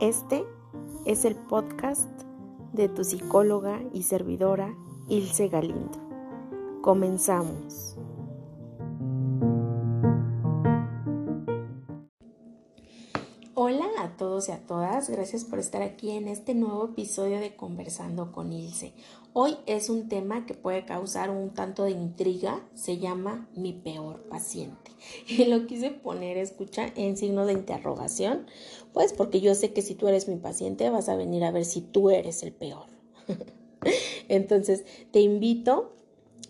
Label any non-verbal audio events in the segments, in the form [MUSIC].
Este es el podcast de tu psicóloga y servidora Ilse Galindo. Comenzamos. Y a todas, gracias por estar aquí en este nuevo episodio de Conversando con Ilse. Hoy es un tema que puede causar un tanto de intriga, se llama mi peor paciente. [LAUGHS] Y lo quise poner, escucha, en signo de interrogación, pues porque yo sé que si tú eres mi paciente vas a venir a ver si tú eres el peor. [LAUGHS] Entonces, te invito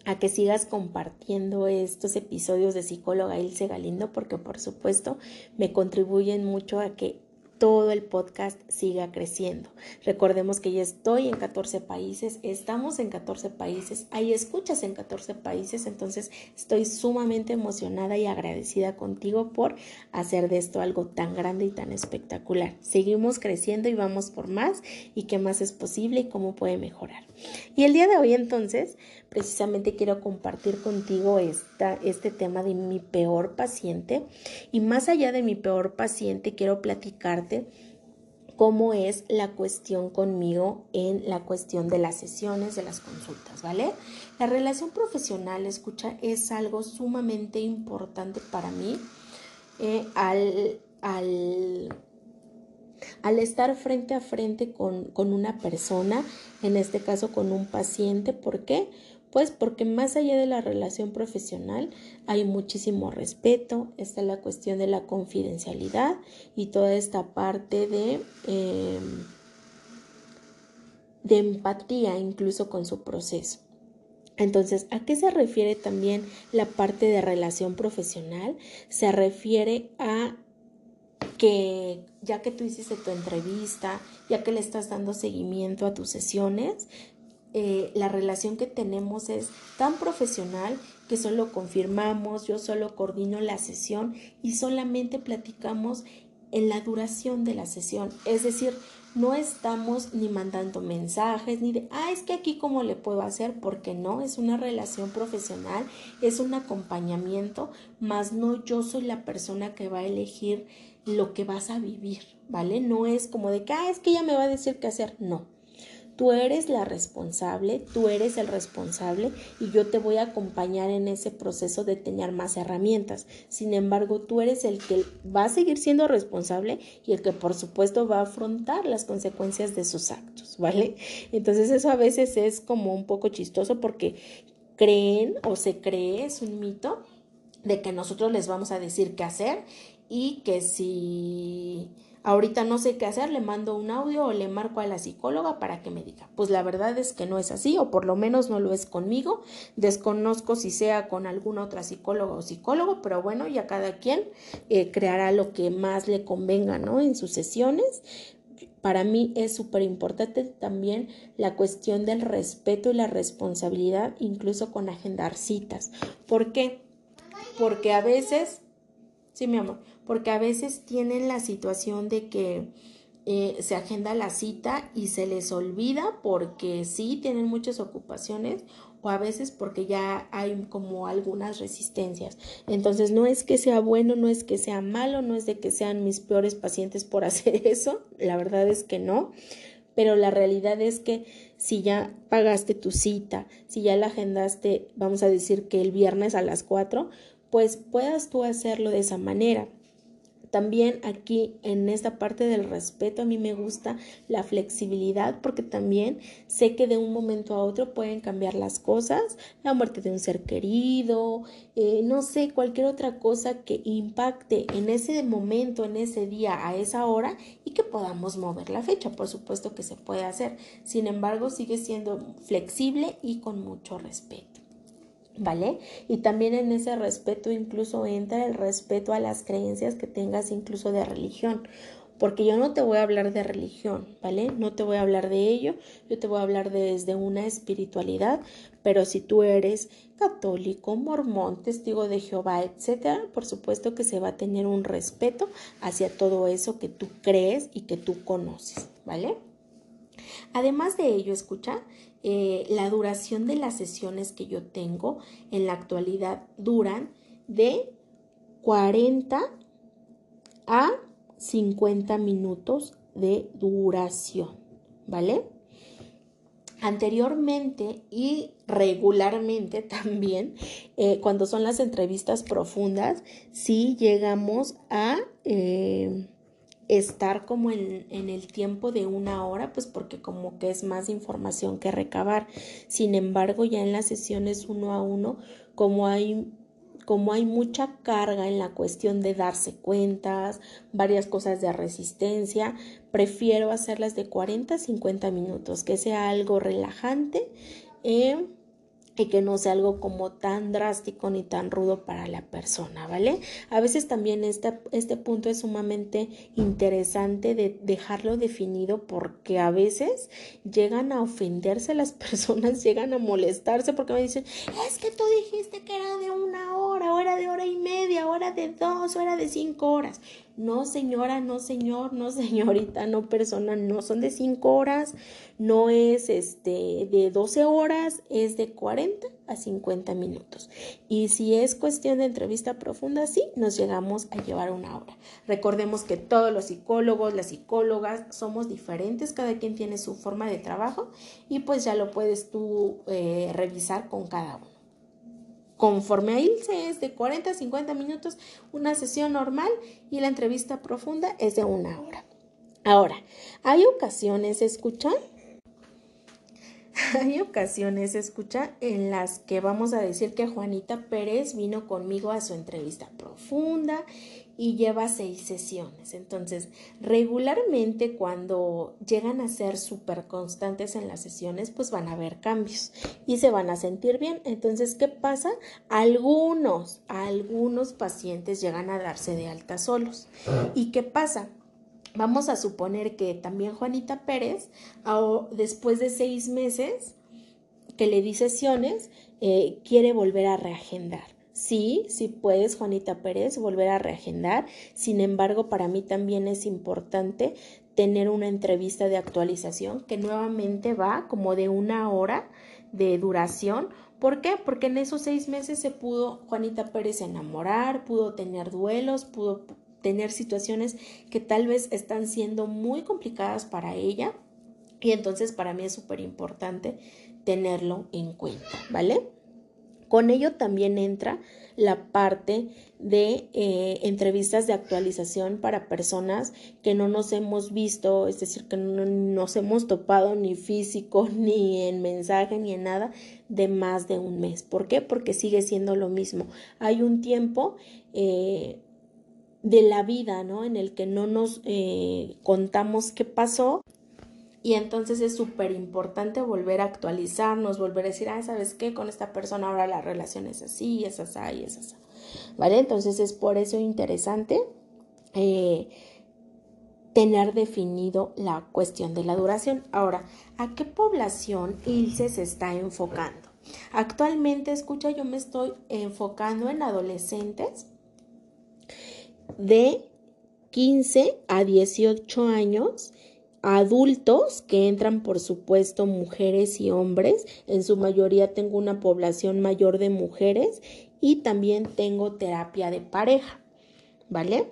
a que sigas compartiendo estos episodios de psicóloga Ilse Galindo porque por supuesto me contribuyen mucho a que todo el podcast siga creciendo. Recordemos que ya estoy en 14 países, estamos en 14 países, hay escuchas en 14 países, entonces estoy sumamente emocionada y agradecida contigo por hacer de esto algo tan grande y tan espectacular. Seguimos creciendo y vamos por más y qué más es posible y cómo puede mejorar. Y el día de hoy entonces, precisamente quiero compartir contigo esta, este tema de mi peor paciente y más allá de mi peor paciente quiero platicar cómo es la cuestión conmigo en la cuestión de las sesiones, de las consultas, ¿vale? La relación profesional, escucha, es algo sumamente importante para mí eh, al, al, al, estar frente a frente con, con una persona, en este caso con un paciente, ¿por qué? Pues porque más allá de la relación profesional hay muchísimo respeto, está la cuestión de la confidencialidad y toda esta parte de, em, de empatía incluso con su proceso. Entonces, ¿a qué se refiere también la parte de relación profesional? Se refiere a que ya que tú hiciste tu entrevista, ya que le estás dando seguimiento a tus sesiones, eh, la relación que tenemos es tan profesional que solo confirmamos, yo solo coordino la sesión y solamente platicamos en la duración de la sesión. Es decir, no estamos ni mandando mensajes, ni de, ah, es que aquí cómo le puedo hacer, porque no, es una relación profesional, es un acompañamiento, más no yo soy la persona que va a elegir lo que vas a vivir, ¿vale? No es como de que, ah, es que ella me va a decir qué hacer, no. Tú eres la responsable, tú eres el responsable y yo te voy a acompañar en ese proceso de tener más herramientas. Sin embargo, tú eres el que va a seguir siendo responsable y el que por supuesto va a afrontar las consecuencias de sus actos, ¿vale? Entonces eso a veces es como un poco chistoso porque creen o se cree, es un mito, de que nosotros les vamos a decir qué hacer y que si ahorita no sé qué hacer, le mando un audio o le marco a la psicóloga para que me diga. Pues la verdad es que no es así, o por lo menos no lo es conmigo. Desconozco si sea con alguna otra psicóloga o psicólogo, pero bueno, ya cada quien eh, creará lo que más le convenga, ¿no? En sus sesiones. Para mí es súper importante también la cuestión del respeto y la responsabilidad, incluso con agendar citas. ¿Por qué? Porque a veces, sí, mi amor, porque a veces tienen la situación de que eh, se agenda la cita y se les olvida porque sí tienen muchas ocupaciones o a veces porque ya hay como algunas resistencias. Entonces no es que sea bueno, no es que sea malo, no es de que sean mis peores pacientes por [LAUGHS] hacer eso, la verdad es que no, pero la realidad es que si ya pagaste tu cita, si ya la agendaste, vamos a decir que el viernes a las 4, pues puedas tú hacerlo de esa manera. También aquí en esta parte del respeto a mí me gusta la flexibilidad porque también sé que de un momento a otro pueden cambiar las cosas, la muerte de un ser querido, eh, no sé, cualquier otra cosa que impacte en ese momento, en ese día, a esa hora y que podamos mover la fecha. Por supuesto que se puede hacer. Sin embargo, sigue siendo flexible y con mucho respeto. ¿Vale? Y también en ese respeto incluso entra el respeto a las creencias que tengas incluso de religión. Porque yo no te voy a hablar de religión, ¿vale? No te voy a hablar de ello, yo te voy a hablar desde una espiritualidad, pero si tú eres católico, mormón, testigo de Jehová, etcétera, por supuesto que se va a tener un respeto hacia todo eso que tú crees y que tú conoces, ¿vale? Además de ello, escucha, eh, la duración de las sesiones que yo tengo en la actualidad duran de 40 a 50 minutos de duración, ¿vale? Anteriormente y regularmente [LAUGHS] también, eh, cuando son las entrevistas profundas, sí llegamos a eh, estar como en, en, el tiempo de una hora, pues porque como que es más información que recabar. Sin embargo, ya en las sesiones uno a uno, como hay como hay mucha carga en la cuestión de darse cuentas, varias cosas de resistencia, prefiero hacerlas de 40 a 50 minutos, que sea algo relajante. Eh, y que no sea algo como tan drástico ni tan rudo para la persona, ¿vale? A veces también este, este punto es sumamente interesante de dejarlo definido porque a veces llegan a ofenderse las [LAUGHS] personas, llegan a molestarse porque me dicen, es que tú dijiste que era de una o era de hora y media, o era de dos, o era de cinco horas. No, señora, no, señor, no, [LAUGHS] señorita, no, persona, no son de 5 horas, no es este de 12 horas, es de 40 a 50 minutos. Y si es cuestión de entrevista profunda, sí, nos llegamos a llevar una hora. Recordemos que todos los psicólogos, las psicólogas, somos diferentes, cada quien tiene su forma de trabajo y pues ya lo puedes tú eh, revisar con cada uno. Conforme a ILSE es de 40 a 50 minutos una sesión normal y la entrevista profunda es de una hora. Ahora, hay ocasiones, escuchan, [LAUGHS] hay ocasiones, escucha, en las que vamos a decir que Juanita Pérez vino conmigo a su entrevista profunda y lleva seis sesiones. Entonces, regularmente cuando llegan a ser súper constantes en las sesiones, pues van a haber cambios y se van a sentir bien. Entonces, ¿qué pasa? Algunos, algunos pacientes llegan a darse de alta solos. ¿Y qué pasa? Vamos a suponer que también Juanita Pérez, después de seis meses que le di sesiones, eh, quiere volver a reagendar. Sí, sí puedes, Juanita Pérez, volver a reagendar. Sin embargo, para mí también es importante tener una entrevista de actualización que nuevamente va como de una hora de duración. ¿Por qué? Porque en esos seis meses se pudo Juanita Pérez enamorar, pudo tener duelos, pudo tener situaciones que tal vez están siendo muy complicadas para ella. Y entonces para mí es súper importante tenerlo en cuenta, ¿vale? Con ello también entra la parte de eh, entrevistas de actualización para personas que no nos hemos visto, es decir, que no nos hemos topado ni físico, [LAUGHS] ni en mensaje, ni en nada de más de un mes. ¿Por qué? Porque sigue siendo lo mismo. Hay un tiempo eh, de la vida, ¿no? En el que no nos eh, contamos qué pasó y entonces es súper importante volver a actualizarnos, volver a decir, ah, ¿sabes qué? Con esta persona ahora la relación es así, es así, es así. ¿Vale? Entonces es por eso interesante eh, tener definido la cuestión de la duración. Ahora, ¿a qué población ILSE se está enfocando? Actualmente, escucha, yo me estoy enfocando en adolescentes de 15 a 18 años adultos que entran, por supuesto, mujeres y hombres. En su mayoría tengo una población mayor de mujeres y también tengo terapia de pareja, ¿vale?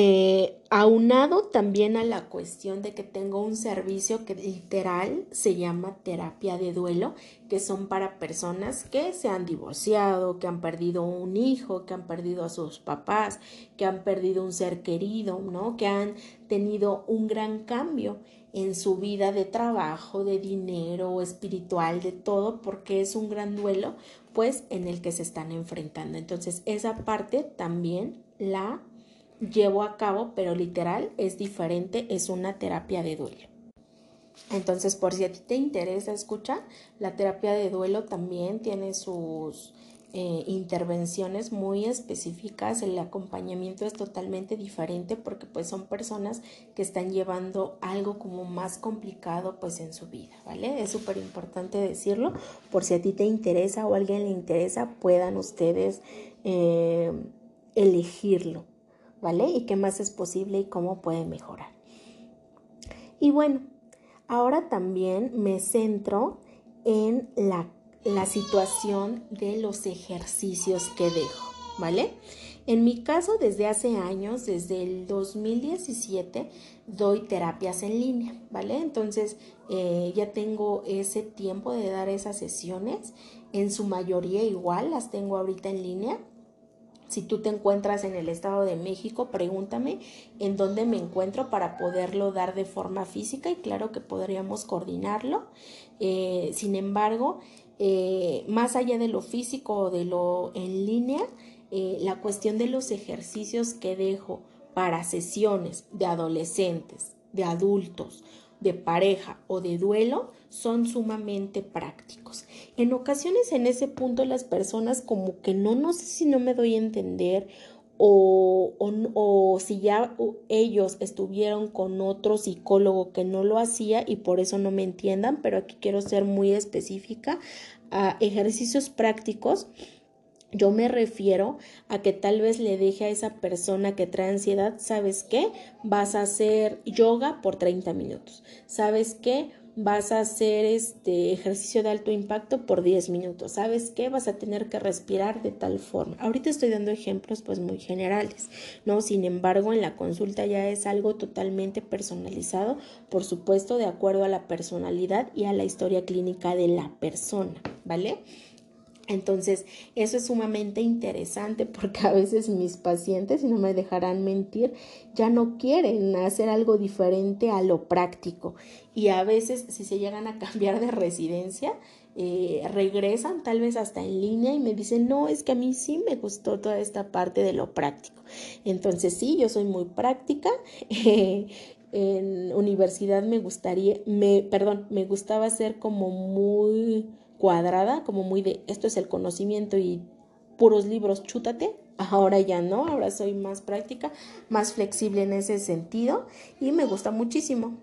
Eh, aunado también a la cuestión de que tengo un servicio que literal se llama terapia de duelo, que son para personas que se han divorciado, que han perdido un hijo, que han perdido a sus papás, que han perdido un ser querido, ¿no? Que han tenido un gran cambio en su vida de trabajo, de dinero, espiritual, de todo, porque es un gran duelo, pues en el que se están enfrentando. Entonces, esa parte también la llevo a cabo, pero literal es diferente, es una terapia de duelo. Entonces, por si a ti te interesa escuchar, la terapia de duelo también tiene sus eh, intervenciones muy específicas, el acompañamiento es totalmente diferente porque pues son personas que están llevando algo como más complicado pues en su vida, ¿vale? Es súper importante decirlo, por si a ti te interesa o a alguien le interesa, puedan ustedes eh, elegirlo. ¿Vale? Y qué más es posible y cómo puede mejorar. Y bueno, ahora también me centro en la, la situación de los ejercicios que dejo, ¿vale? En mi caso, desde hace años, desde el 2017, doy terapias en línea, ¿vale? Entonces, eh, ya tengo ese tiempo de dar esas sesiones. En su mayoría igual las tengo ahorita en línea. Si tú te encuentras en el Estado de México, pregúntame en dónde me encuentro para poderlo dar de forma física y claro que podríamos coordinarlo. Eh, sin embargo, eh, más allá de lo físico o de lo en línea, eh, la cuestión de los ejercicios que dejo para sesiones de adolescentes, de adultos, de pareja o de duelo son sumamente prácticos. En ocasiones en ese punto las personas como que no, no sé si no me doy a entender o, o, si ya ellos estuvieron con otro psicólogo que no lo hacía y por eso no me entiendan, pero aquí quiero ser muy específica a ejercicios prácticos yo me refiero a que tal vez le deje a esa persona que trae ansiedad, ¿sabes qué? Vas a hacer yoga por 30 minutos. ¿Sabes qué? Vas a hacer este ejercicio de alto impacto por 10 minutos. ¿Sabes qué? Vas a tener que respirar de tal forma. Ahorita estoy dando ejemplos pues muy generales, ¿no? Sin embargo, en la consulta ya es algo totalmente personalizado, por supuesto, de acuerdo a la personalidad y a la historia clínica de la persona, ¿vale? Entonces, eso es sumamente interesante porque a veces mis pacientes, y no me dejarán mentir, ya no quieren hacer algo diferente a lo práctico. Y a veces, si se llegan a cambiar de residencia, eh, regresan tal vez hasta en línea y me dicen, no, es que a mí sí me gustó toda esta parte de lo práctico. Entonces, sí, yo soy muy práctica. [LAUGHS] en universidad me gustaría, me, perdón, me gustaba ser como muy cuadrada, como muy de esto es el conocimiento y puros libros, chútate. Ahora ya no, ahora soy más práctica, más flexible en ese sentido y me gusta muchísimo.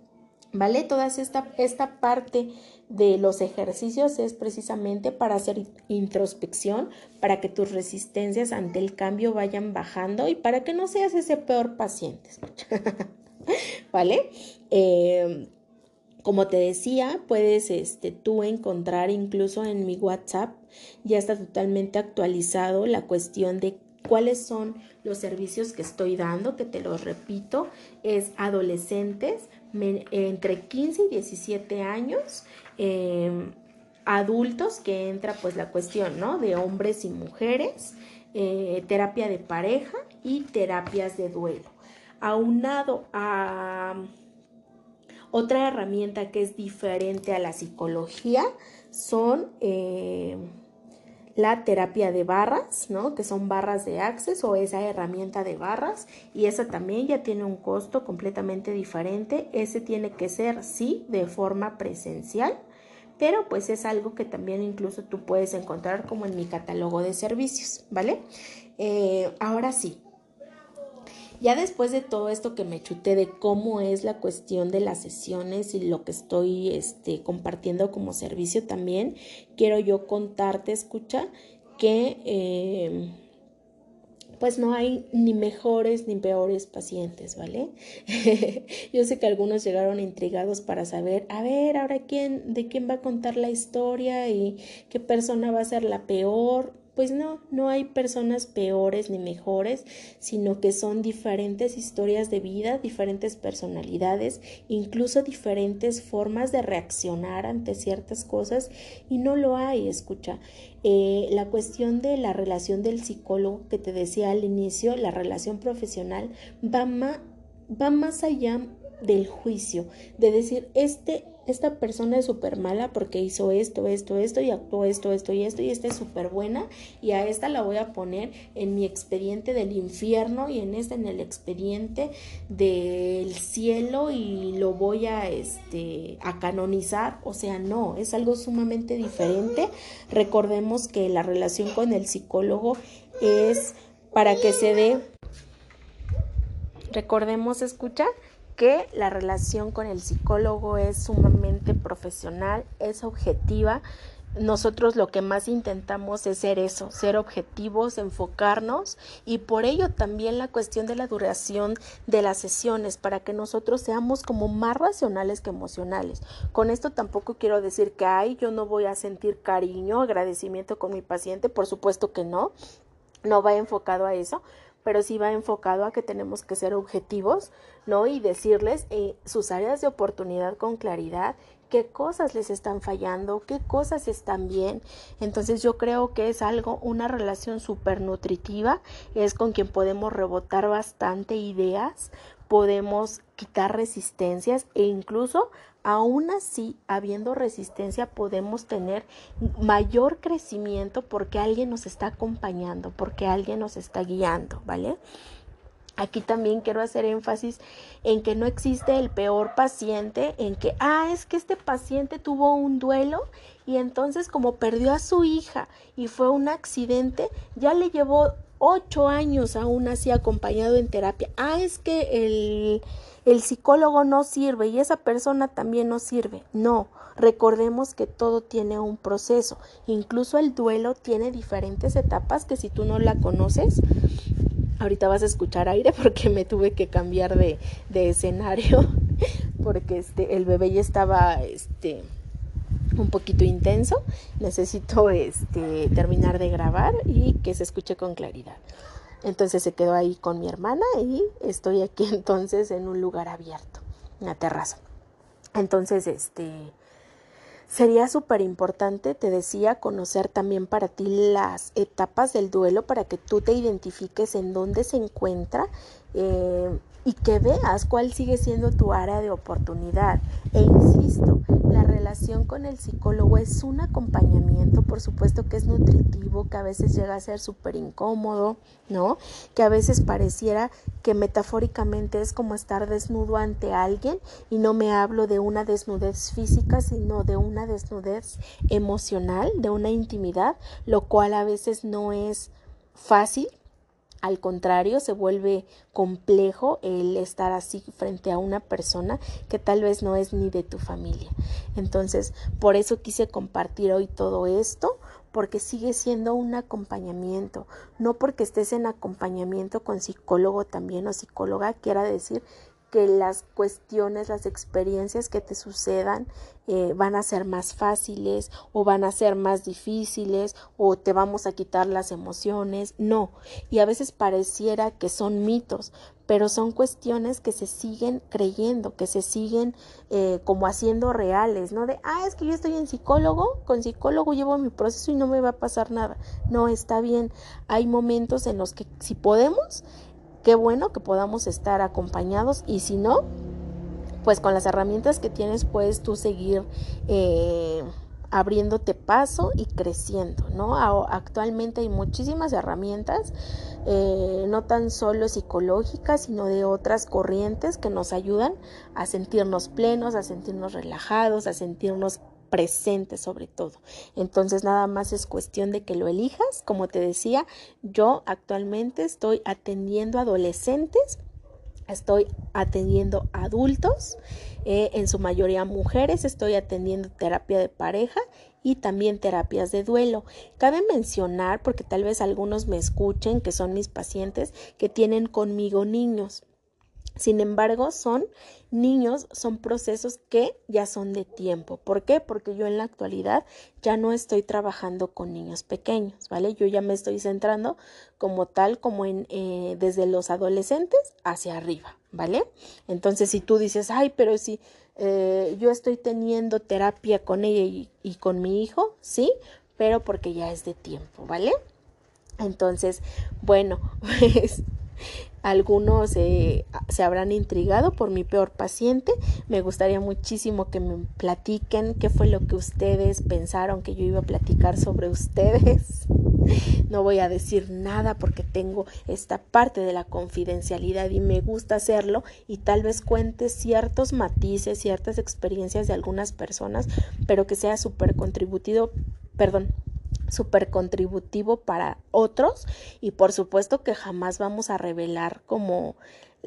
¿Vale? Toda esta, esta parte de los ejercicios es precisamente para hacer introspección, para que tus resistencias ante el cambio vayan bajando y para que no seas ese peor paciente. [LAUGHS] ¿Vale? Eh, como te decía, puedes este, tú encontrar incluso en mi WhatsApp, ya está totalmente actualizado la cuestión de cuáles son los servicios que estoy dando, que te los repito, es adolescentes entre 15 y 17 años, em, adultos, que entra pues la cuestión, ¿no? De hombres y mujeres, eh, terapia de pareja y terapias de duelo. Aunado a otra herramienta que es diferente a la psicología son eh, la terapia de barras, ¿no? Que son barras de access o esa herramienta de barras y esa también ya tiene un costo completamente diferente. Ese tiene que ser, sí, de forma presencial, pero pues es algo que también incluso tú puedes encontrar como en mi catálogo de servicios, ¿vale? Eh, ahora sí, ya después de todo esto que me chuté de cómo es la cuestión de las sesiones y lo que estoy este, compartiendo como servicio también, quiero yo contarte, escucha, que eh, pues no hay ni mejores ni peores pacientes, ¿vale? [LAUGHS] yo sé que algunos llegaron intrigados para saber, a ver, ahora quién, de quién va a contar la historia y qué persona va a ser la peor pues no, no hay personas peores ni mejores, sino que son diferentes historias de vida, diferentes personalidades, incluso diferentes formas de reaccionar ante ciertas cosas y no lo hay, escucha. Eh, la cuestión de la relación del psicólogo que te decía al inicio, la relación profesional, va, va más allá del juicio, de decir, este esta persona es súper mala porque hizo esto, esto, esto y actuó esto, esto y esto y esta es súper buena y a esta la voy a poner en mi expediente del infierno y en este en el expediente del cielo y lo voy a este a canonizar, o sea, no, es algo sumamente diferente. Recordemos que la relación con el psicólogo es para que se dé Recordemos, escucha, que la relación con el psicólogo es sumamente profesional, es objetiva. Nosotros lo que más intentamos es ser eso, ser objetivos, enfocarnos y por ello también la cuestión de la duración de las sesiones para que nosotros seamos como más racionales que emocionales. Con esto tampoco quiero decir que ay, yo no voy a sentir cariño, agradecimiento con mi paciente, por supuesto que no, no va enfocado a eso, pero sí va enfocado a que tenemos que ser objetivos, ¿no? Y decirles eh, sus áreas de oportunidad con claridad, qué cosas les están fallando, qué cosas están bien. Entonces yo creo que es algo, una relación súper nutritiva, es con quien podemos rebotar bastante ideas, podemos quitar resistencias e incluso aún así, habiendo resistencia, podemos tener mayor crecimiento porque alguien nos está acompañando, porque alguien nos está guiando, ¿vale? Aquí también quiero hacer énfasis en que no existe el peor paciente, en que, ah, es que este paciente tuvo un duelo y entonces como perdió a su hija y fue un accidente, ya le llevó ocho años aún así acompañado en terapia. Ah, es que el el psicólogo no sirve y esa persona también no sirve. No, recordemos que todo tiene un proceso. Incluso el duelo tiene diferentes etapas que si tú no la conoces, ahorita vas a escuchar aire porque me tuve que cambiar de, de escenario [LAUGHS] porque este, el bebé ya estaba este, un poquito intenso. Necesito este, terminar de grabar y que se escuche con claridad. Entonces se quedó ahí con mi hermana y estoy aquí [LAUGHS] entonces en un lugar abierto, una terraza. Entonces, este, sería súper importante, te decía, conocer también para ti las etapas del duelo para que tú te identifiques en dónde se encuentra eh, y que veas cuál sigue siendo tu área de oportunidad. E insisto, la relación con el psicólogo es un acompañamiento, por supuesto que es nutritivo, que a veces llega a ser súper incómodo, ¿no? Que a veces pareciera que metafóricamente es como estar desnudo ante alguien y no me hablo de una desnudez física, sino de una desnudez emocional, de una intimidad, lo cual a veces no es fácil al contrario, se vuelve complejo el estar así frente a una persona que tal vez no es ni de tu familia. Entonces, por eso quise compartir hoy todo esto, porque sigue siendo un acompañamiento, no porque estés en acompañamiento con psicólogo también o psicóloga, quiera decir que las cuestiones, las experiencias que te sucedan eh, van a ser más fáciles o van a ser más difíciles o te vamos a quitar las emociones. No, y a veces pareciera que son mitos, pero son cuestiones que se siguen creyendo, que se siguen eh, como haciendo reales, ¿no? De, ah, es que yo estoy en psicólogo, con psicólogo llevo mi proceso y no me va a pasar nada. No, está bien. Hay momentos en los que si podemos, Qué bueno que podamos estar acompañados y si no, pues con las herramientas que tienes puedes tú seguir eh, abriéndote paso y creciendo, ¿no? Actualmente hay muchísimas herramientas, eh, no tan solo psicológicas, sino de otras corrientes que nos ayudan a sentirnos plenos, a sentirnos relajados, a sentirnos presente sobre todo. Entonces nada más es cuestión de que lo elijas. Como te decía, yo actualmente estoy atendiendo adolescentes, estoy atendiendo adultos, eh, en su mayoría mujeres, estoy atendiendo terapia de pareja y también terapias de duelo. Cabe mencionar, porque tal vez algunos me escuchen, que son mis pacientes, que tienen conmigo niños. Sin embargo, son niños, son procesos que ya son de tiempo. ¿Por qué? Porque yo en la actualidad ya no estoy trabajando con niños pequeños, ¿vale? Yo ya me estoy centrando como tal, como en eh, desde los adolescentes hacia arriba, ¿vale? Entonces, si tú dices, ay, pero si eh, yo estoy teniendo terapia con ella y, y con mi hijo, sí, pero porque ya es de tiempo, ¿vale? Entonces, bueno, [LAUGHS] pues algunos eh, se habrán intrigado por mi peor paciente. Me gustaría muchísimo que me platiquen qué fue lo que ustedes pensaron que yo iba a platicar sobre ustedes. [LAUGHS] No voy a decir nada porque tengo esta parte de la confidencialidad y me gusta hacerlo y tal vez cuente ciertos matices, ciertas experiencias de algunas personas, pero que sea súper contributivo, perdón, súper contributivo para otros y por supuesto que jamás vamos a revelar como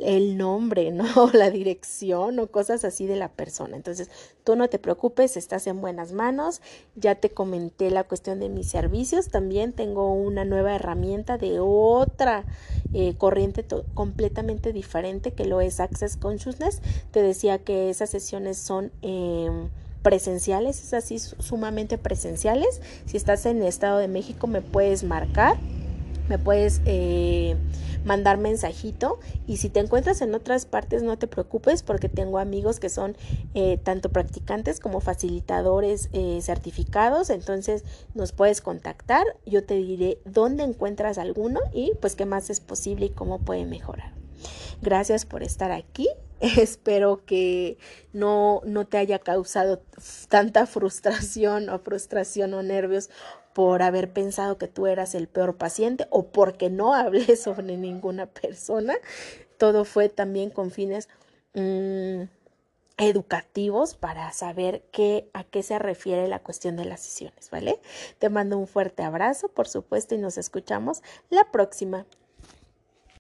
el nombre, ¿no? [LAUGHS] La dirección o cosas así de la persona. Entonces, tú no te preocupes, estás en buenas manos. Ya te comenté la cuestión de mis servicios. También tengo una nueva herramienta de otra eh, corriente completamente diferente que lo es Access Consciousness. Te decía que esas sesiones son... Eh, presenciales, es así sumamente presenciales. Si estás en el Estado de México me puedes marcar me puedes eh, mandar mensajito. Y si te encuentras en otras partes no te preocupes porque tengo amigos que son eh, tanto practicantes como facilitadores eh, certificados. Entonces nos puedes contactar yo te diré dónde encuentras alguno y pues qué más es posible y cómo puede mejorar. Gracias por estar aquí [LAUGHS] espero que no, no te haya causado tanta frustración o frustración o nervios por haber pensado que tú eras el peor paciente o porque no [LAUGHS] hablé sobre ninguna persona. Todo fue también con fines mm, educativos para saber qué, a qué se refiere la cuestión de las sesiones, ¿vale? Te mando un fuerte abrazo, por supuesto, y nos escuchamos la próxima.